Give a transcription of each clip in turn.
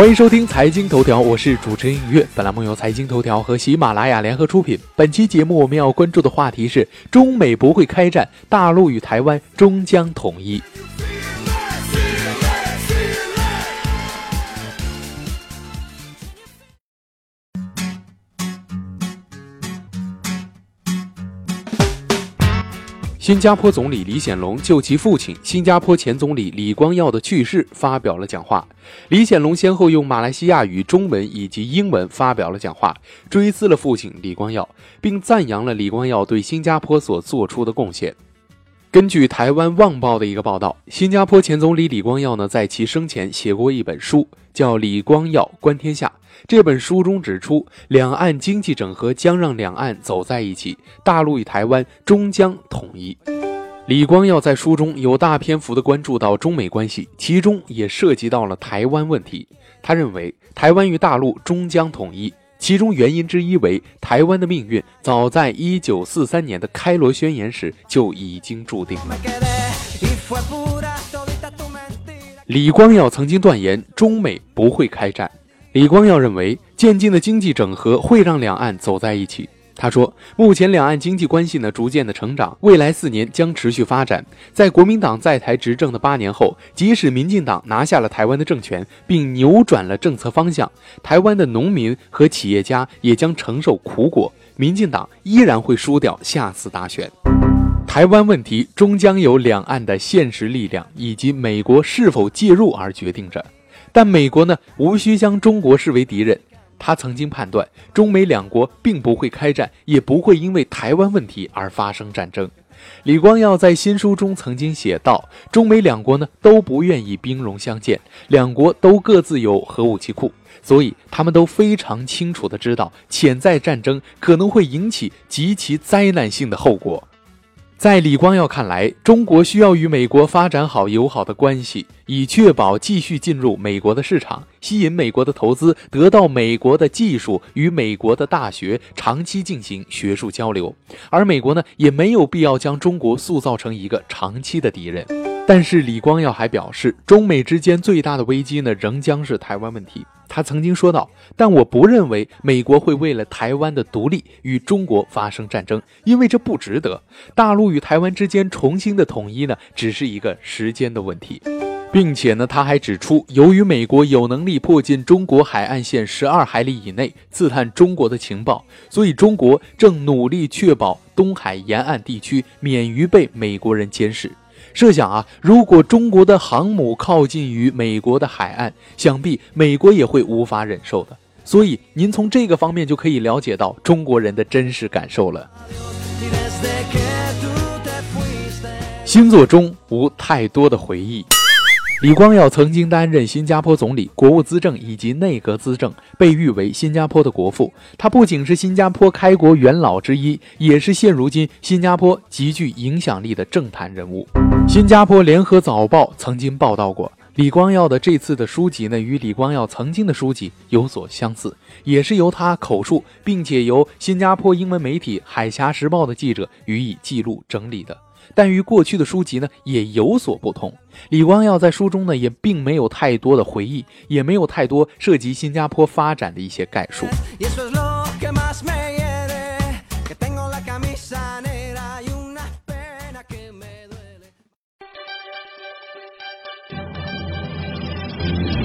欢迎收听财经头条，我是主持人影月。本栏目由财经头条和喜马拉雅联合出品。本期节目我们要关注的话题是：中美不会开战，大陆与台湾终将统一。新加坡总理李显龙就其父亲新加坡前总理李光耀的去世发表了讲话。李显龙先后用马来西亚语、中文以及英文发表了讲话，追思了父亲李光耀，并赞扬了李光耀对新加坡所做出的贡献。根据台湾《旺报》的一个报道，新加坡前总理李光耀呢，在其生前写过一本书，叫《李光耀观天下》。这本书中指出，两岸经济整合将让两岸走在一起，大陆与台湾终将统一。李光耀在书中有大篇幅的关注到中美关系，其中也涉及到了台湾问题。他认为，台湾与大陆终将统一，其中原因之一为台湾的命运早在一九四三年的开罗宣言时就已经注定了。李光耀曾经断言，中美不会开战。李光耀认为，渐进的经济整合会让两岸走在一起。他说，目前两岸经济关系呢逐渐的成长，未来四年将持续发展。在国民党在台执政的八年后，即使民进党拿下了台湾的政权，并扭转了政策方向，台湾的农民和企业家也将承受苦果，民进党依然会输掉下次大选。台湾问题终将由两岸的现实力量以及美国是否介入而决定着。但美国呢，无需将中国视为敌人。他曾经判断，中美两国并不会开战，也不会因为台湾问题而发生战争。李光耀在新书中曾经写道：“中美两国呢都不愿意兵戎相见，两国都各自有核武器库，所以他们都非常清楚地知道，潜在战争可能会引起极其灾难性的后果。”在李光耀看来，中国需要与美国发展好友好的关系，以确保继续进入美国的市场，吸引美国的投资，得到美国的技术，与美国的大学长期进行学术交流。而美国呢，也没有必要将中国塑造成一个长期的敌人。但是李光耀还表示，中美之间最大的危机呢，仍将是台湾问题。他曾经说道：“但我不认为美国会为了台湾的独立与中国发生战争，因为这不值得。大陆与台湾之间重新的统一呢，只是一个时间的问题。并且呢，他还指出，由于美国有能力迫近中国海岸线十二海里以内刺探中国的情报，所以中国正努力确保东海沿岸地区免于被美国人监视。”设想啊，如果中国的航母靠近于美国的海岸，想必美国也会无法忍受的。所以，您从这个方面就可以了解到中国人的真实感受了。星座中无太多的回忆。李光耀曾经担任新加坡总理、国务资政以及内阁资政，被誉为新加坡的国父。他不仅是新加坡开国元老之一，也是现如今新加坡极具影响力的政坛人物。新加坡联合早报曾经报道过，李光耀的这次的书籍呢，与李光耀曾经的书籍有所相似，也是由他口述，并且由新加坡英文媒体《海峡时报》的记者予以记录整理的。但与过去的书籍呢也有所不同。李光耀在书中呢也并没有太多的回忆，也没有太多涉及新加坡发展的一些概述。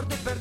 por tu perdón.